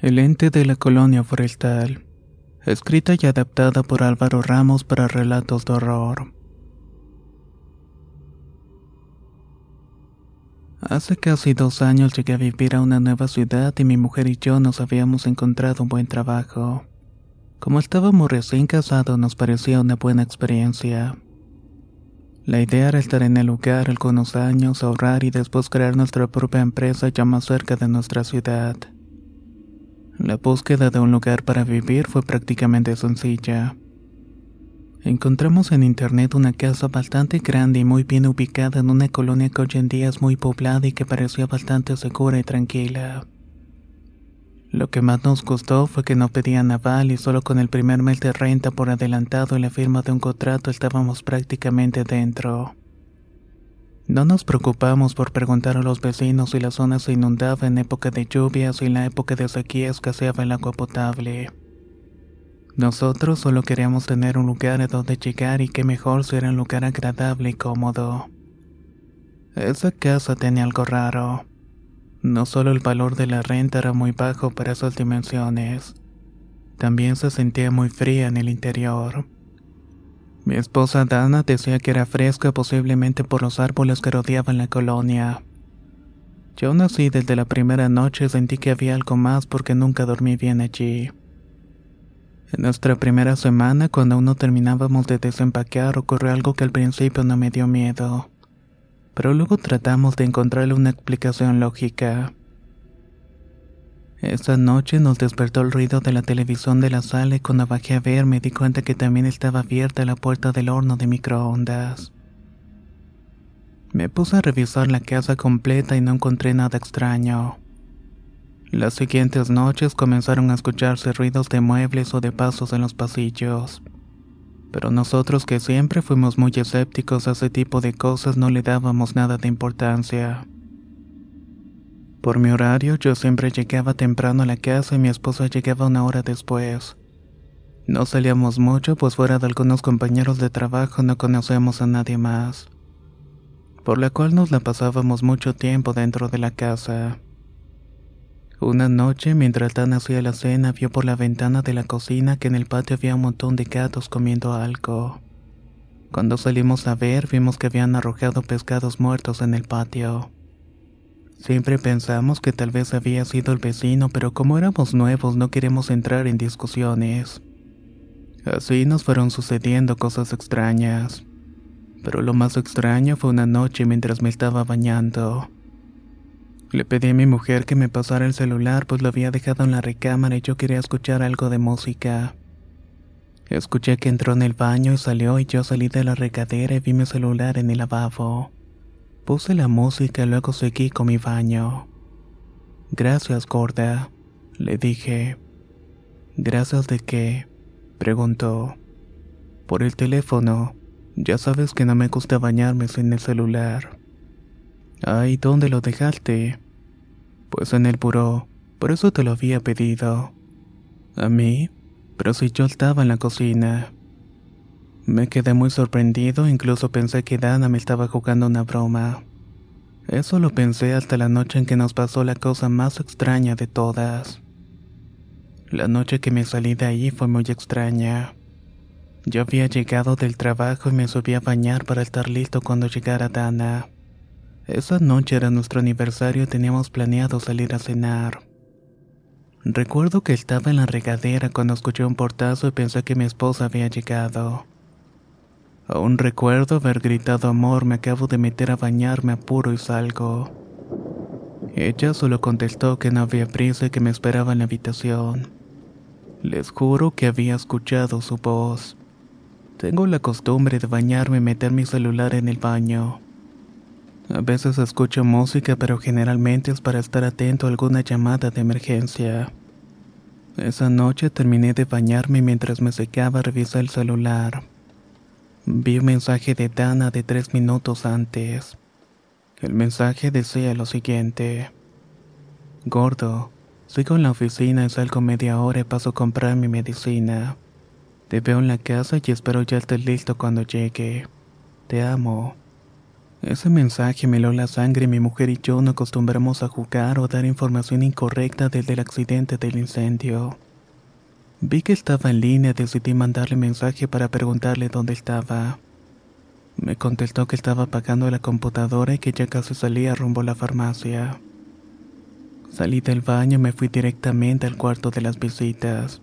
El ente de la colonia forestal. Escrita y adaptada por Álvaro Ramos para relatos de horror. Hace casi dos años llegué a vivir a una nueva ciudad y mi mujer y yo nos habíamos encontrado un buen trabajo. Como estábamos recién casados nos parecía una buena experiencia. La idea era estar en el lugar algunos años, ahorrar y después crear nuestra propia empresa ya más cerca de nuestra ciudad. La búsqueda de un lugar para vivir fue prácticamente sencilla. Encontramos en internet una casa bastante grande y muy bien ubicada en una colonia que hoy en día es muy poblada y que parecía bastante segura y tranquila. Lo que más nos gustó fue que no pedían aval y solo con el primer mes de renta por adelantado y la firma de un contrato estábamos prácticamente dentro. No nos preocupamos por preguntar a los vecinos si la zona se inundaba en época de lluvias o en la época de sequía escaseaba el agua potable. Nosotros solo queríamos tener un lugar a donde llegar y que mejor si era un lugar agradable y cómodo. Esa casa tenía algo raro. No solo el valor de la renta era muy bajo para esas dimensiones, también se sentía muy fría en el interior. Mi esposa Dana decía que era fresca posiblemente por los árboles que rodeaban la colonia. Yo nací desde la primera noche sentí que había algo más porque nunca dormí bien allí. En nuestra primera semana, cuando aún no terminábamos de desempaquear, ocurrió algo que al principio no me dio miedo. Pero luego tratamos de encontrarle una explicación lógica. Esa noche nos despertó el ruido de la televisión de la sala y cuando bajé a ver me di cuenta que también estaba abierta la puerta del horno de microondas. Me puse a revisar la casa completa y no encontré nada extraño. Las siguientes noches comenzaron a escucharse ruidos de muebles o de pasos en los pasillos. Pero nosotros que siempre fuimos muy escépticos a ese tipo de cosas no le dábamos nada de importancia. Por mi horario, yo siempre llegaba temprano a la casa y mi esposa llegaba una hora después. No salíamos mucho, pues fuera de algunos compañeros de trabajo no conocemos a nadie más. Por la cual nos la pasábamos mucho tiempo dentro de la casa. Una noche, mientras Dan hacía la cena, vio por la ventana de la cocina que en el patio había un montón de gatos comiendo algo. Cuando salimos a ver, vimos que habían arrojado pescados muertos en el patio. Siempre pensamos que tal vez había sido el vecino, pero como éramos nuevos no queremos entrar en discusiones. Así nos fueron sucediendo cosas extrañas. Pero lo más extraño fue una noche mientras me estaba bañando. Le pedí a mi mujer que me pasara el celular pues lo había dejado en la recámara y yo quería escuchar algo de música. Escuché que entró en el baño y salió y yo salí de la regadera y vi mi celular en el lavabo. Puse la música y luego seguí con mi baño. Gracias, gorda, le dije. ¿Gracias de qué? preguntó. Por el teléfono. Ya sabes que no me gusta bañarme sin el celular. Ay, ¿dónde lo dejaste? Pues en el buró, por eso te lo había pedido. ¿A mí? Pero si yo estaba en la cocina. Me quedé muy sorprendido, incluso pensé que Dana me estaba jugando una broma. Eso lo pensé hasta la noche en que nos pasó la cosa más extraña de todas. La noche que me salí de ahí fue muy extraña. Yo había llegado del trabajo y me subí a bañar para estar listo cuando llegara Dana. Esa noche era nuestro aniversario y teníamos planeado salir a cenar. Recuerdo que estaba en la regadera cuando escuché un portazo y pensé que mi esposa había llegado. Aún recuerdo haber gritado amor, me acabo de meter a bañarme apuro y salgo. Ella solo contestó que no había prisa y que me esperaba en la habitación. Les juro que había escuchado su voz. Tengo la costumbre de bañarme y meter mi celular en el baño. A veces escucho música, pero generalmente es para estar atento a alguna llamada de emergencia. Esa noche terminé de bañarme mientras me secaba revisé el celular. Vi un mensaje de Dana de tres minutos antes. El mensaje decía lo siguiente. Gordo, sigo en la oficina y salgo media hora y paso a comprar mi medicina. Te veo en la casa y espero ya estés listo cuando llegue. Te amo. Ese mensaje me heló la sangre y mi mujer y yo no acostumbramos a jugar o dar información incorrecta desde el accidente del incendio. Vi que estaba en línea decidí mandarle mensaje para preguntarle dónde estaba. Me contestó que estaba apagando la computadora y que ya casi salía rumbo a la farmacia. Salí del baño y me fui directamente al cuarto de las visitas.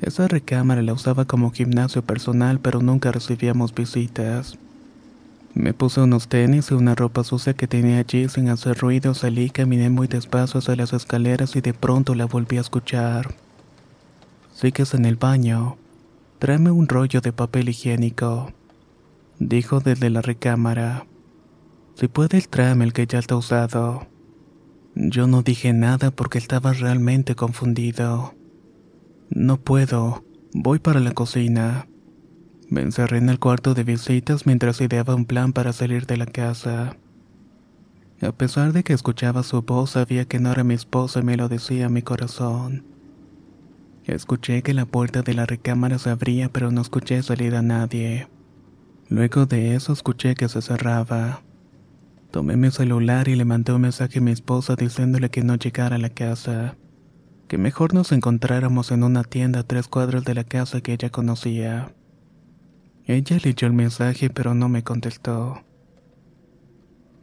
Esa recámara la usaba como gimnasio personal, pero nunca recibíamos visitas. Me puse unos tenis y una ropa sucia que tenía allí sin hacer ruido, salí caminé muy despacio hacia las escaleras y de pronto la volví a escuchar. Sigues en el baño. Tráeme un rollo de papel higiénico. Dijo desde la recámara. Si puedes, tráeme el que ya está usado. Yo no dije nada porque estaba realmente confundido. No puedo. Voy para la cocina. Me encerré en el cuarto de visitas mientras ideaba un plan para salir de la casa. A pesar de que escuchaba su voz, sabía que no era mi esposa y me lo decía mi corazón. Escuché que la puerta de la recámara se abría, pero no escuché salir a nadie. Luego de eso escuché que se cerraba. Tomé mi celular y le mandé un mensaje a mi esposa diciéndole que no llegara a la casa, que mejor nos encontráramos en una tienda a tres cuadros de la casa que ella conocía. Ella leyó el mensaje pero no me contestó.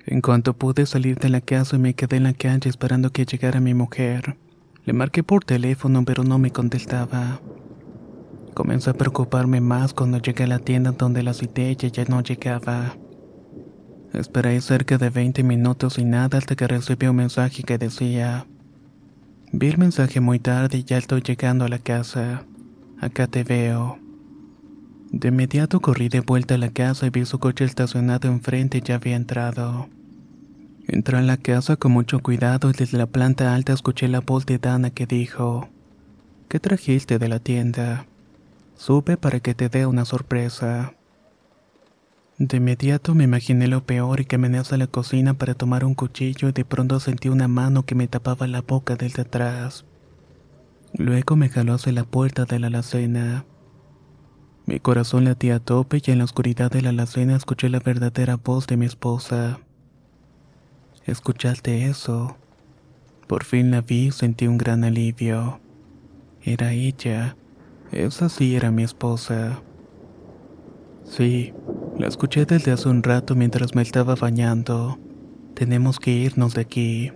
En cuanto pude salir de la casa me quedé en la calle esperando que llegara mi mujer. Le marqué por teléfono pero no me contestaba. Comencé a preocuparme más cuando llegué a la tienda donde la cité y ella no llegaba. Esperé cerca de 20 minutos y nada hasta que recibí un mensaje que decía, vi el mensaje muy tarde y ya estoy llegando a la casa. Acá te veo. De inmediato corrí de vuelta a la casa y vi su coche estacionado enfrente y ya había entrado. Entré en la casa con mucho cuidado y desde la planta alta escuché la voz de Dana que dijo, ¿Qué trajiste de la tienda? Sube para que te dé una sorpresa. De inmediato me imaginé lo peor y caminé hacia la cocina para tomar un cuchillo y de pronto sentí una mano que me tapaba la boca desde atrás. Luego me jaló hacia la puerta de la alacena. Mi corazón latía a tope y en la oscuridad de la alacena escuché la verdadera voz de mi esposa. ¿Escuchaste eso? Por fin la vi y sentí un gran alivio. Era ella. Esa sí era mi esposa. Sí, la escuché desde hace un rato mientras me estaba bañando. Tenemos que irnos de aquí.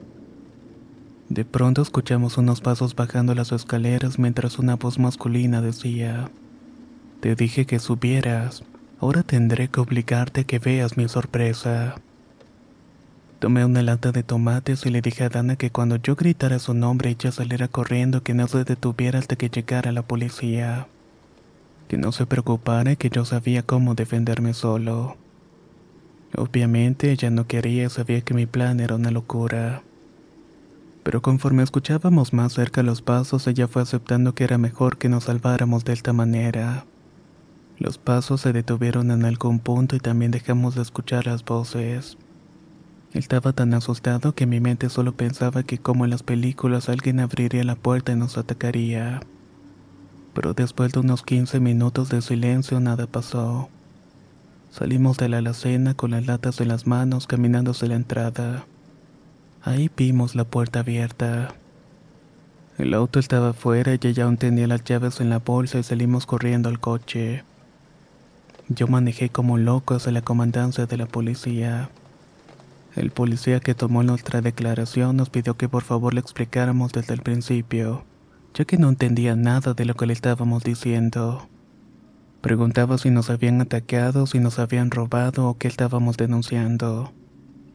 De pronto escuchamos unos pasos bajando las escaleras mientras una voz masculina decía, te dije que subieras. Ahora tendré que obligarte a que veas mi sorpresa. Tomé una lata de tomates y le dije a Dana que cuando yo gritara su nombre ella saliera corriendo que no se detuviera hasta que llegara la policía. Que no se preocupara y que yo sabía cómo defenderme solo. Obviamente ella no quería sabía que mi plan era una locura. Pero conforme escuchábamos más cerca los pasos, ella fue aceptando que era mejor que nos salváramos de esta manera. Los pasos se detuvieron en algún punto y también dejamos de escuchar las voces. Estaba tan asustado que mi mente solo pensaba que como en las películas alguien abriría la puerta y nos atacaría. Pero después de unos 15 minutos de silencio nada pasó. Salimos de la alacena con las latas en las manos caminando hacia la entrada. Ahí vimos la puerta abierta. El auto estaba afuera y ella aún tenía las llaves en la bolsa y salimos corriendo al coche. Yo manejé como loco hacia la comandancia de la policía. El policía que tomó nuestra declaración nos pidió que por favor le explicáramos desde el principio, ya que no entendía nada de lo que le estábamos diciendo. Preguntaba si nos habían atacado, si nos habían robado o qué estábamos denunciando.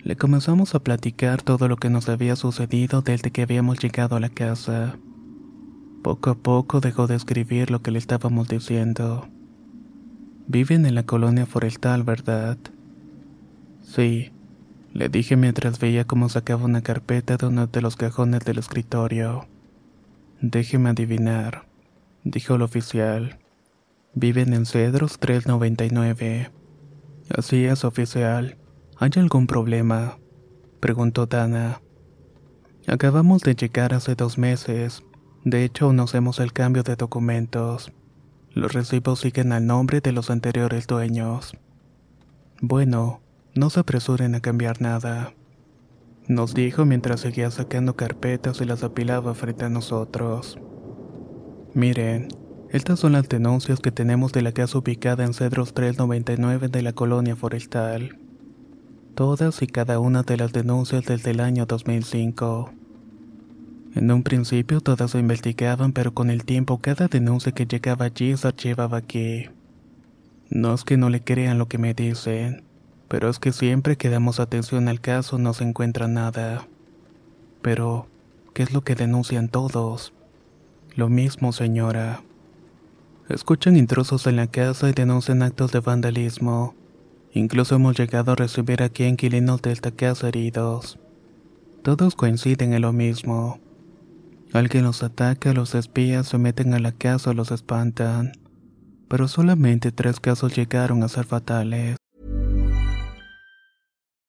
Le comenzamos a platicar todo lo que nos había sucedido desde que habíamos llegado a la casa. Poco a poco dejó de escribir lo que le estábamos diciendo. Viven en la colonia forestal, ¿verdad? Sí, le dije mientras veía cómo sacaba una carpeta de uno de los cajones del escritorio. Déjeme adivinar, dijo el oficial. Viven en Cedros 399. Así es, oficial. ¿Hay algún problema? preguntó Dana. Acabamos de llegar hace dos meses. De hecho, no hacemos el cambio de documentos. Los recibos siguen al nombre de los anteriores dueños. Bueno, no se apresuren a cambiar nada. Nos dijo mientras seguía sacando carpetas y las apilaba frente a nosotros. Miren, estas son las denuncias que tenemos de la casa ubicada en Cedros 399 de la colonia forestal. Todas y cada una de las denuncias desde el año 2005. En un principio todas se investigaban, pero con el tiempo cada denuncia que llegaba allí se archivaba aquí. No es que no le crean lo que me dicen, pero es que siempre que damos atención al caso no se encuentra nada. Pero, ¿qué es lo que denuncian todos? Lo mismo, señora. Escuchan intrusos en la casa y denuncian actos de vandalismo. Incluso hemos llegado a recibir aquí inquilinos de esta casa heridos. Todos coinciden en lo mismo. Alguien los ataca, los espías se meten a la casa o los espantan. Pero solamente tres casos llegaron a ser fatales.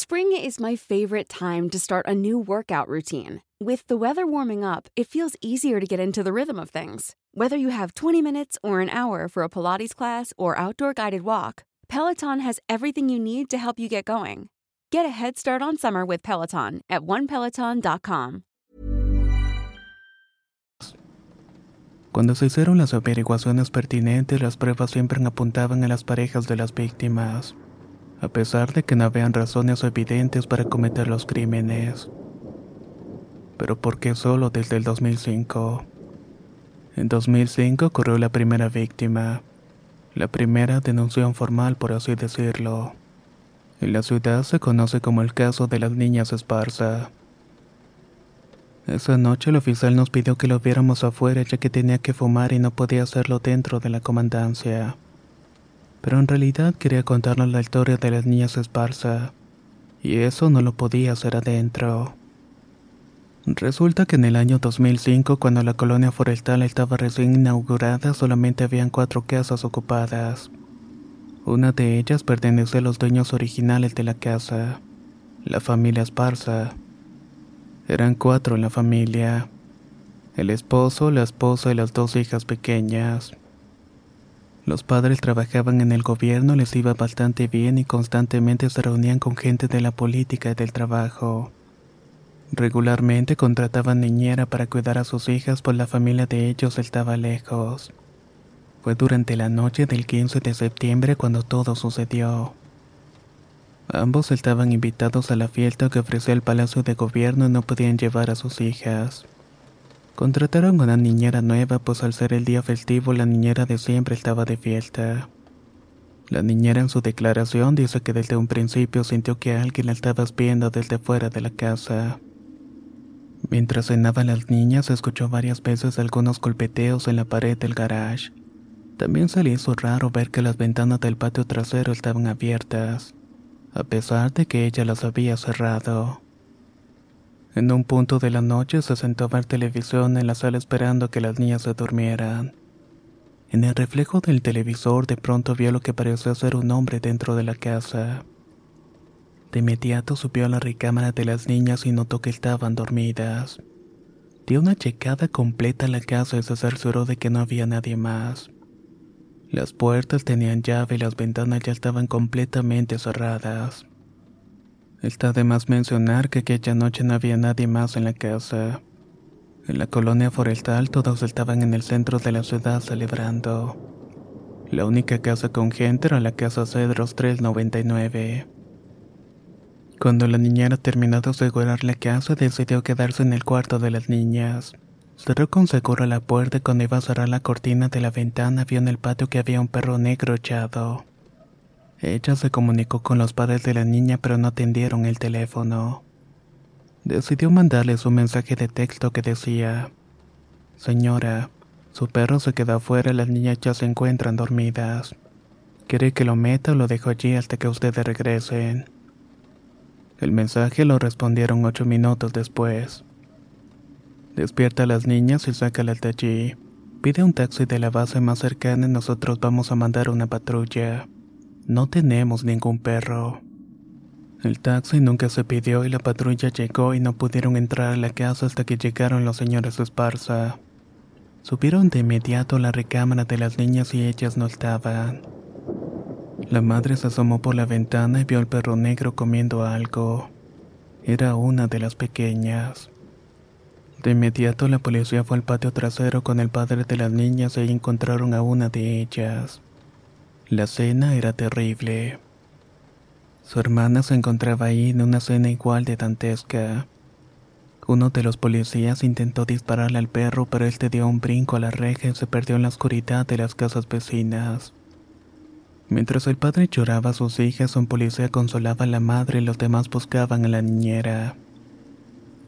Spring is my favorite time to start a new workout routine. With the weather warming up, it feels easier to get into the rhythm of things. Whether you have 20 minutes or an hour for a Pilates class or outdoor guided walk, Peloton has everything you need to help you get going. Get a head start on summer with Peloton at onepeloton.com. Cuando se hicieron las averiguaciones pertinentes, las pruebas siempre apuntaban a las parejas de las víctimas, a pesar de que no habían razones evidentes para cometer los crímenes. Pero ¿por qué solo desde el 2005? En 2005 ocurrió la primera víctima, la primera denuncia formal por así decirlo. En la ciudad se conoce como el caso de las niñas Esparza. Esa noche el oficial nos pidió que lo viéramos afuera ya que tenía que fumar y no podía hacerlo dentro de la comandancia. Pero en realidad quería contarnos la historia de las niñas Esparza, y eso no lo podía hacer adentro. Resulta que en el año 2005, cuando la colonia forestal estaba recién inaugurada, solamente habían cuatro casas ocupadas. Una de ellas pertenece a los dueños originales de la casa, la familia Esparza. Eran cuatro en la familia. El esposo, la esposa y las dos hijas pequeñas. Los padres trabajaban en el gobierno, les iba bastante bien y constantemente se reunían con gente de la política y del trabajo. Regularmente contrataban niñera para cuidar a sus hijas, pues la familia de ellos estaba lejos. Fue durante la noche del 15 de septiembre cuando todo sucedió. Ambos estaban invitados a la fiesta que ofrecía el Palacio de Gobierno y no podían llevar a sus hijas. Contrataron una niñera nueva, pues al ser el día festivo la niñera de siempre estaba de fiesta. La niñera en su declaración dice que desde un principio sintió que alguien la estaba espiando desde fuera de la casa. Mientras cenaban las niñas, escuchó varias veces algunos golpeteos en la pared del garage. También se le hizo raro ver que las ventanas del patio trasero estaban abiertas a pesar de que ella las había cerrado. En un punto de la noche se sentó a ver televisión en la sala esperando que las niñas se durmieran. En el reflejo del televisor de pronto vio lo que pareció ser un hombre dentro de la casa. De inmediato subió a la recámara de las niñas y notó que estaban dormidas. Dio una checada completa a la casa y se cercioró de que no había nadie más. Las puertas tenían llave y las ventanas ya estaban completamente cerradas. Está de más mencionar que aquella noche no había nadie más en la casa. En la colonia forestal todos estaban en el centro de la ciudad celebrando. La única casa con gente era la casa Cedros 399. Cuando la niñera terminó de asegurar la casa, decidió quedarse en el cuarto de las niñas. Cerró con seguro la puerta y cuando iba a cerrar la cortina de la ventana vio en el patio que había un perro negro echado. Ella se comunicó con los padres de la niña pero no atendieron el teléfono. Decidió mandarles un mensaje de texto que decía, Señora, su perro se quedó afuera y las niñas ya se encuentran dormidas. ¿Quiere que lo meta o lo dejo allí hasta que ustedes regresen? El mensaje lo respondieron ocho minutos después. Despierta a las niñas y sácalas de allí. Pide un taxi de la base más cercana y nosotros vamos a mandar una patrulla. No tenemos ningún perro. El taxi nunca se pidió y la patrulla llegó y no pudieron entrar a la casa hasta que llegaron los señores Esparza. Subieron de inmediato a la recámara de las niñas y ellas no estaban. La madre se asomó por la ventana y vio al perro negro comiendo algo. Era una de las pequeñas. De inmediato la policía fue al patio trasero con el padre de las niñas y encontraron a una de ellas. La cena era terrible. Su hermana se encontraba ahí en una cena igual de dantesca. Uno de los policías intentó dispararle al perro, pero él te dio un brinco a la reja y se perdió en la oscuridad de las casas vecinas. Mientras el padre lloraba a sus hijas, un policía consolaba a la madre y los demás buscaban a la niñera.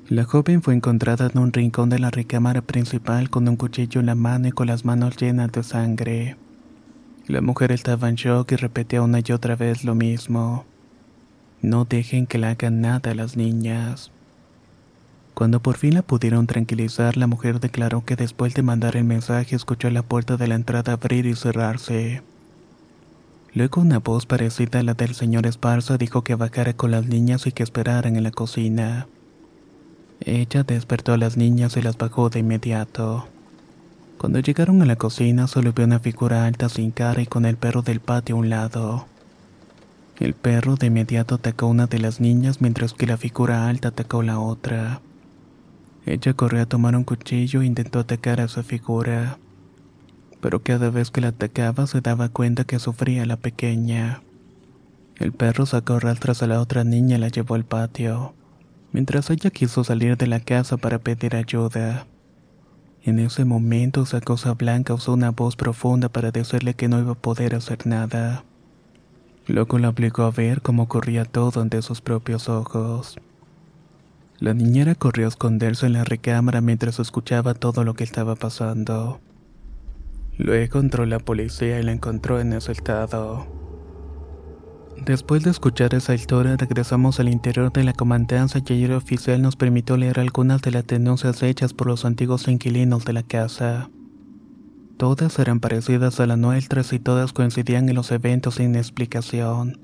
La joven fue encontrada en un rincón de la recámara principal con un cuchillo en la mano y con las manos llenas de sangre. La mujer estaba en shock y repetía una y otra vez lo mismo. No dejen que le hagan nada a las niñas. Cuando por fin la pudieron tranquilizar, la mujer declaró que después de mandar el mensaje escuchó la puerta de la entrada abrir y cerrarse. Luego una voz parecida a la del señor Esparza dijo que bajara con las niñas y que esperaran en la cocina. Ella despertó a las niñas y las bajó de inmediato. Cuando llegaron a la cocina solo vio una figura alta sin cara y con el perro del patio a un lado. El perro de inmediato atacó a una de las niñas mientras que la figura alta atacó a la otra. Ella corrió a tomar un cuchillo e intentó atacar a esa figura, pero cada vez que la atacaba se daba cuenta que sufría la pequeña. El perro sacó rastras a la otra niña y la llevó al patio, mientras ella quiso salir de la casa para pedir ayuda. En ese momento esa cosa blanca usó una voz profunda para decirle que no iba a poder hacer nada. Luego la obligó a ver cómo corría todo ante sus propios ojos. La niñera corrió a esconderse en la recámara mientras escuchaba todo lo que estaba pasando. Luego entró la policía y la encontró en ese estado. Después de escuchar esa historia, regresamos al interior de la comandancia y el oficial nos permitió leer algunas de las denuncias hechas por los antiguos inquilinos de la casa. Todas eran parecidas a las nuestras y todas coincidían en los eventos sin explicación,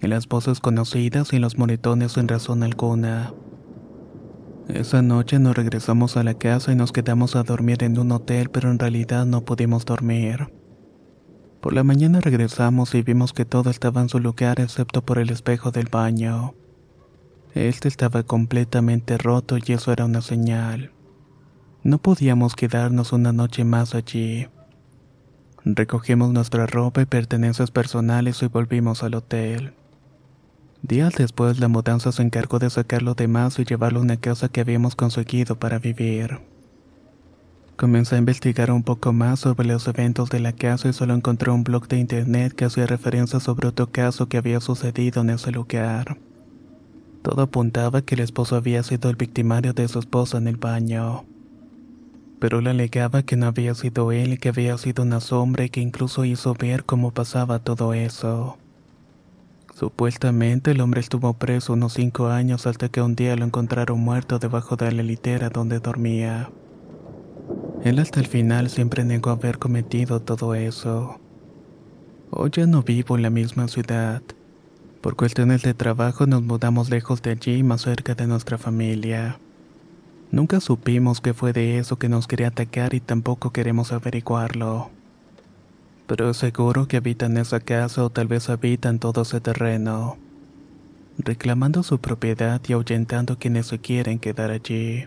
en las voces conocidas y en los moretones sin razón alguna. Esa noche nos regresamos a la casa y nos quedamos a dormir en un hotel, pero en realidad no pudimos dormir. Por la mañana regresamos y vimos que todo estaba en su lugar excepto por el espejo del baño. Este estaba completamente roto y eso era una señal. No podíamos quedarnos una noche más allí. Recogimos nuestra ropa y pertenencias personales y volvimos al hotel. Días después la mudanza se encargó de sacar lo demás y llevarlo a una casa que habíamos conseguido para vivir. Comencé a investigar un poco más sobre los eventos de la casa y solo encontré un blog de internet que hacía referencia sobre otro caso que había sucedido en ese lugar. Todo apuntaba que el esposo había sido el victimario de su esposa en el baño pero él alegaba que no había sido él y que había sido una sombra y que incluso hizo ver cómo pasaba todo eso. Supuestamente el hombre estuvo preso unos cinco años hasta que un día lo encontraron muerto debajo de la litera donde dormía. Él hasta el final siempre negó haber cometido todo eso. Hoy ya no vivo en la misma ciudad. Por cuestiones de trabajo nos mudamos lejos de allí, más cerca de nuestra familia. Nunca supimos qué fue de eso que nos quería atacar y tampoco queremos averiguarlo. Pero seguro que habitan esa casa o tal vez habitan todo ese terreno, reclamando su propiedad y ahuyentando quienes se quieren quedar allí.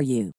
for you.